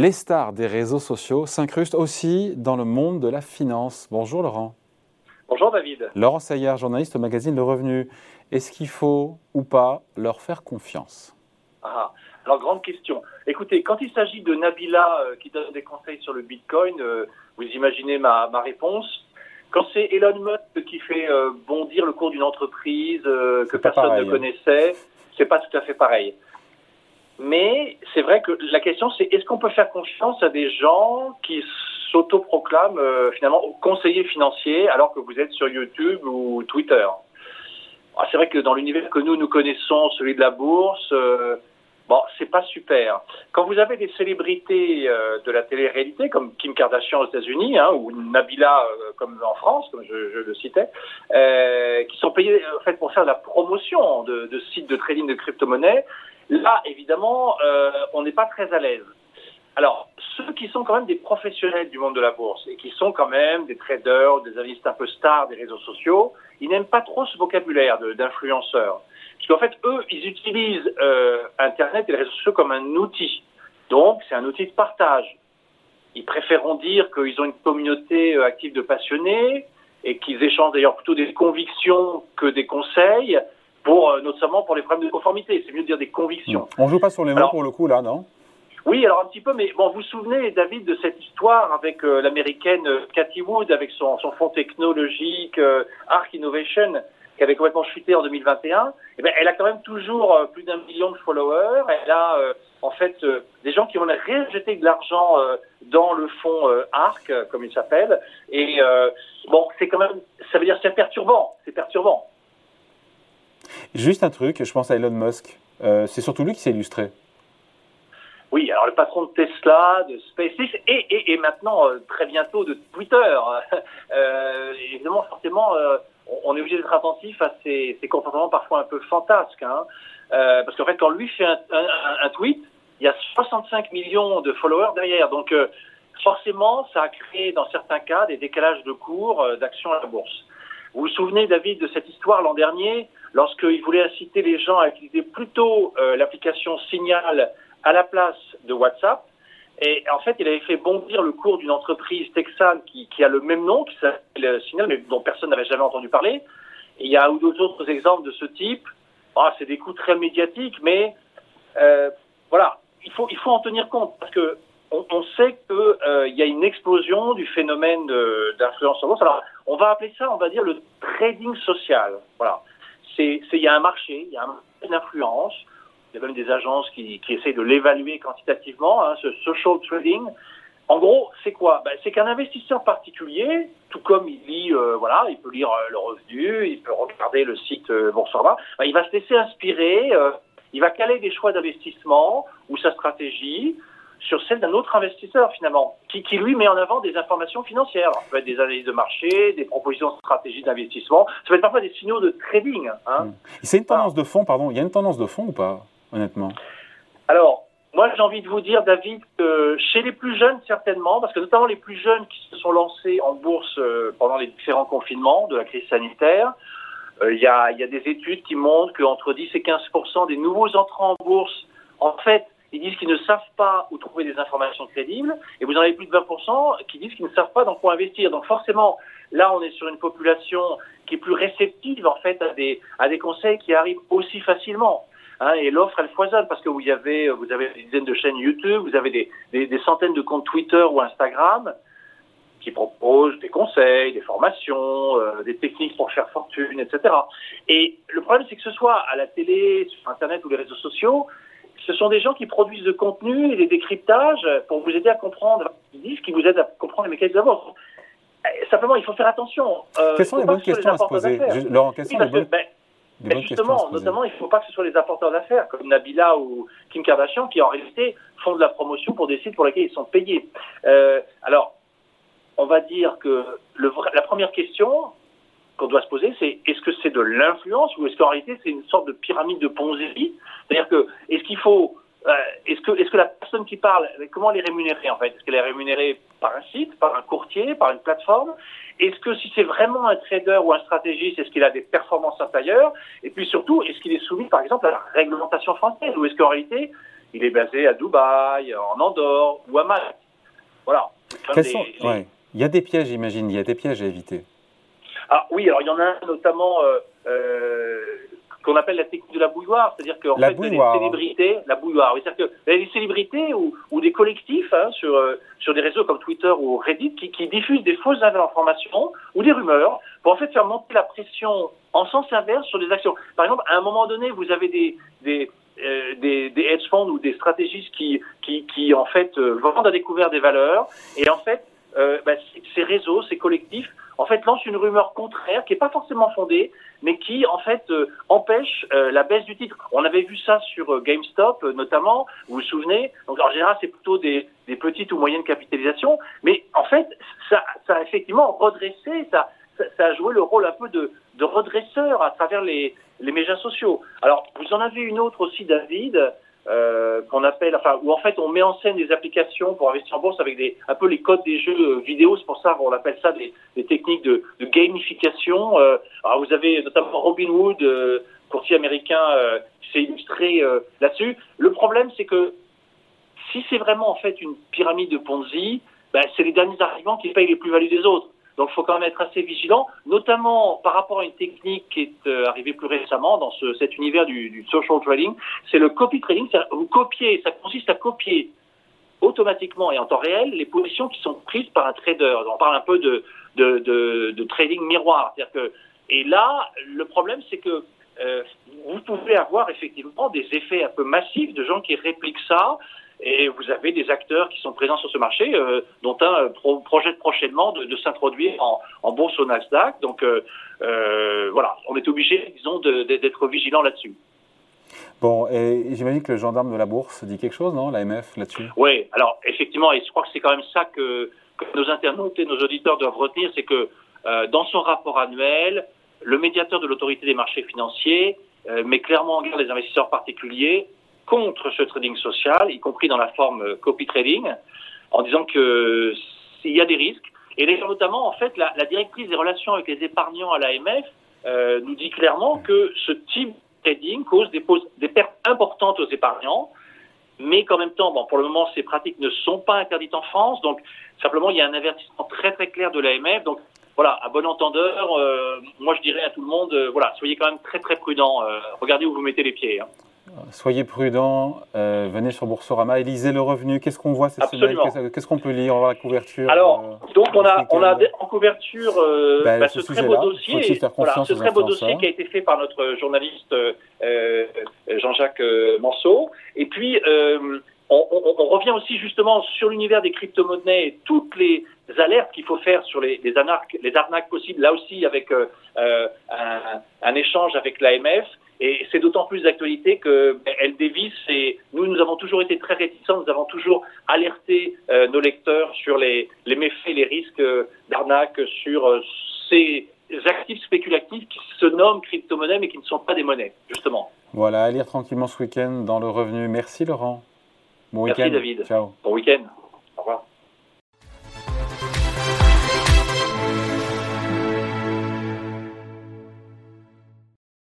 Les stars des réseaux sociaux s'incrustent aussi dans le monde de la finance. Bonjour Laurent. Bonjour David. Laurent Sayer, journaliste au magazine Le Revenu. Est-ce qu'il faut ou pas leur faire confiance? Ah, alors grande question. Écoutez, quand il s'agit de Nabila euh, qui donne des conseils sur le Bitcoin, euh, vous imaginez ma, réponse. Quand c'est Elon Musk qui fait euh, bondir le cours d'une entreprise que personne ne hein. connaissait, c'est pas tout à fait pareil. Mais c'est vrai que la question, c'est est-ce qu'on peut faire confiance à des gens qui s'autoproclament euh, finalement conseillers financiers alors que vous êtes sur YouTube ou Twitter? Ah, C'est vrai que dans l'univers que nous nous connaissons, celui de la bourse, euh, bon, c'est pas super. Quand vous avez des célébrités euh, de la télé-réalité comme Kim Kardashian aux États-Unis hein, ou Nabila comme en France, comme je, je le citais, qui sont payés en fait pour faire de la promotion de, de sites de trading de crypto-monnaies Là, évidemment, euh, on n'est pas très à l'aise. Alors, ceux qui sont quand même des professionnels du monde de la bourse et qui sont quand même des traders, des analystes un peu stars des réseaux sociaux, ils n'aiment pas trop ce vocabulaire d'influenceurs. Parce qu'en fait, eux, ils utilisent euh, Internet et les réseaux sociaux comme un outil. Donc, c'est un outil de partage. Ils préféreront dire qu'ils ont une communauté euh, active de passionnés et qu'ils échangent d'ailleurs plutôt des convictions que des conseils pour euh, notamment pour les problèmes de conformité. C'est mieux de dire des convictions. On joue pas sur les mots pour le coup là, non? Oui, alors un petit peu, mais bon, vous vous souvenez, David, de cette histoire avec euh, l'américaine euh, Cathy Wood, avec son, son fonds technologique Arc Innovation, qui avait complètement chuté en 2021. Eh bien, elle a quand même toujours plus d'un million de followers. Elle a en fait des gens qui ont réinjecté de l'argent dans le fonds Arc, comme il s'appelle. Et bon, c'est quand même, ça veut dire c'est perturbant, c'est perturbant. Juste un truc, je pense à Elon Musk. Euh, c'est surtout lui qui s'est illustré. Oui, alors le patron de Tesla, de SpaceX et, et, maintenant euh, très bientôt de Twitter. Euh, évidemment, forcément, on est obligé d'être attentif à ces, comportements parfois un peu fantasques. Hein. parce qu'en fait, quand lui fait un, un, tweet, il y a 65 millions de followers derrière. Donc forcément, ça a créé dans certains cas des décalages de cours d'action à la bourse. Vous vous souvenez, David, de cette histoire l'an dernier lorsqu'il voulait inciter les gens à utiliser plutôt euh, l'application Signal à la place de WhatsApp? Et en fait, il avait fait bondir le cours d'une entreprise texane qui, a le même nom, qui s'appelle Signal, mais dont personne n'avait jamais entendu parler. Il y a deux autres exemples de ce type. Ah, c'est des coups très médiatiques, mais euh, voilà, il faut, il faut en tenir compte parce que on, on sait qu'il euh, y a une explosion du phénomène d'influence en bourse. Alors, on va appeler ça, on va dire, le trading social. Voilà il y a un marché, il y a un marché d'influence. Il y a même des agences qui, qui essayent de l'évaluer quantitativement, hein, ce social trading. En gros, c'est quoi? Ben, C'est qu'un investisseur particulier, tout comme il lit, euh, voilà, il peut lire euh, le revenu, il peut regarder le site euh, Boursorama, ben, il va se laisser inspirer, euh, il va caler des choix d'investissement ou sa stratégie sur celle d'un autre investisseur finalement, qui, qui, lui met en avant des informations financières. Ça peut être des analyses de marché, des propositions de stratégie d'investissement, ça peut être parfois des signaux de trading. Hein. C'est une tendance de fond, pardon, il y a une tendance de fond ou pas, honnêtement? Alors, moi j'ai envie de vous dire, David, que chez les plus jeunes certainement, parce que notamment les plus jeunes qui se sont lancés en bourse euh, pendant les différents confinements de la crise sanitaire, euh, il y, a, y a des études qui montrent qu'entre 10 et 15 des nouveaux entrants en bourse, en fait, ils disent qu'ils ne savent pas où trouver des informations crédibles, et vous en avez plus de 20% qui disent qu'ils ne savent pas dans quoi investir. Donc forcément, là, on est sur une population qui est plus réceptive en fait à des, à des conseils qui arrivent aussi facilement. Hein, et l'offre, elle foisonne parce que vous avez, vous avez des dizaines de chaînes YouTube, vous avez des, des, centaines de comptes Twitter ou Instagram qui proposent des conseils, des formations, euh, des techniques pour faire fortune, etc. Et le problème, c'est que ce soit à la télé, sur Internet ou les réseaux sociaux, ce sont des gens qui produisent le contenu et des décryptages pour vous aider à comprendre ce qu'ils disent, qui vous aident à comprendre les mécanismes de eh, Simplement, il faut faire attention. Euh, quelles sont les bonnes questions à se poser? Laurent, quelles sont les bonnes... Ben, justement, notamment, il ne faut pas que ce soit les apporteurs d'affaires comme Nabila ou Kim Kardashian qui en réalité font de la promotion pour des sites pour lesquels ils sont payés. Euh, alors, on va dire que le, la première question, qu'on doit se poser, c'est est-ce que c'est de l'influence ou est-ce qu'en réalité c'est une sorte de pyramide de Ponzi C'est-à-dire que est-ce qu'il faut euh, est-ce que, est-ce que la personne qui parle, comment elle est rémunérée en fait? Est-ce qu'elle est rémunérée par un site, par un courtier, par une plateforme? Est-ce que si c'est vraiment un trader ou un stratégiste, est-ce qu'il a des performances inférieures? Et puis surtout, est-ce qu'il est soumis par exemple à la réglementation française Ou est-ce qu'en réalité, il est basé à Dubaï, en Andorre ou à Malte? Voilà. Quels sont... Il y a des pièges, j'imagine, il y a des pièges à éviter. Ah oui, alors il y en a un notamment euh, euh, qu'on appelle la technique de la bouilloire, c'est-à-dire qu'en fait, les célébrités, la bouilloire, oui, c'est-à-dire que les célébrités ou, ou des collectifs hein, sur, euh, sur des réseaux comme Twitter ou Reddit qui, qui diffusent des fausses informations ou des rumeurs pour en fait faire monter la pression en sens inverse sur des actions. Par exemple, à un moment donné, vous avez des, des, euh, des, des hedge funds ou des stratégistes qui, qui, qui en fait euh, vendent à découvert des valeurs et en fait euh, bah, ces réseaux, ces collectifs, en fait, lancent une rumeur contraire qui n'est pas forcément fondée, mais qui, en fait, euh, empêche euh, la baisse du titre. On avait vu ça sur euh, GameStop, notamment, vous vous souvenez? Donc, en général, c'est plutôt des, petites ou moyennes capitalisations, mais en fait, ça, ça a effectivement redressé, ça, ça, ça, a joué le rôle un peu de, de redresseur à travers les, les médias sociaux. Alors, vous en avez une autre aussi, David, euh, qu'on appelle, enfin, où en fait on met en scène des applications pour investir en bourse avec des, un peu les codes des jeux euh, vidéo. C'est pour ça qu'on appelle ça des, des techniques de, de gamification. Euh, alors vous avez notamment Robinhood, euh, courtier américain, euh, qui s'est illustré euh, là-dessus. Le problème, c'est que si c'est vraiment en fait une pyramide de Ponzi, ben, c'est les derniers arrivants qui payent les plus-values des autres. Donc, il faut quand même être assez vigilant, notamment par rapport à une technique qui est euh, arrivée plus récemment dans ce, cet univers du, social trading. C'est le copy trading. Vous copiez, ça consiste à copier automatiquement et en temps réel les positions qui sont prises par un trader. On parle un peu de, de, de, de trading miroir. C'est-à-dire que, et là, le problème, c'est que euh, vous pouvez avoir effectivement des effets un peu massifs de gens qui répliquent ça et vous avez des acteurs qui sont présents sur ce marché, euh, dont un euh, pro projette prochainement de, de s'introduire en, en, bourse au Nasdaq. Donc euh, voilà, on est obligé, disons, d'être vigilant là-dessus. Bon, et j'imagine que le gendarme de la bourse dit quelque chose, non, l'AMF, là-dessus? Oui, alors effectivement, et je crois que c'est quand même ça que, que, nos internautes et nos auditeurs doivent retenir, c'est que euh, dans son rapport annuel, le médiateur de l'autorité des marchés financiers met clairement en garde les investisseurs particuliers contre ce trading social, y compris dans la forme euh, copy trading, en disant que s'il y a des risques, et notamment en fait la, la, directrice des relations avec les épargnants à l'AMF euh, nous dit clairement que ce type de trading cause des, pertes importantes aux épargnants, mais qu'en même temps, bon, pour le moment, ces pratiques ne sont pas interdites en France, donc simplement il y a un avertissement très très clair de l'AMF, donc voilà, à bon entendeur, euh, moi je dirais à tout le monde, voilà, soyez quand même très très prudent, euh, regardez où vous mettez les pieds. Hein. Soyez prudents, euh, venez sur Boursorama et lisez le revenu. Qu'est-ce qu'on voit cette Absolument. semaine Qu'est-ce qu'on peut lire? On va la couverture. Alors, euh, donc on a, on a en couverture euh, ben, bah, ce, ce très beau dossier, voilà, ce très beau dossier qui a été fait par notre journaliste euh, Jean-Jacques Manceau. Et puis, on, on, on, revient aussi justement sur l'univers des crypto-monnaies et toutes les alertes qu'il faut faire sur les, les, arnaques, les arnaques possibles, là aussi avec un, un échange avec l'AMF. Et c'est d'autant plus d'actualité qu'elle ben, dévisse et nous, nous avons toujours été très réticents, nous avons toujours alerté euh, nos lecteurs sur les, les méfaits, les risques d'arnaque sur euh, ces actifs spéculatifs qui se nomment crypto-monnaies mais qui ne sont pas des monnaies, justement. Voilà, à lire tranquillement ce week-end dans le revenu. Merci Laurent. Bon week-end. Merci David. Ciao. Bon week-end.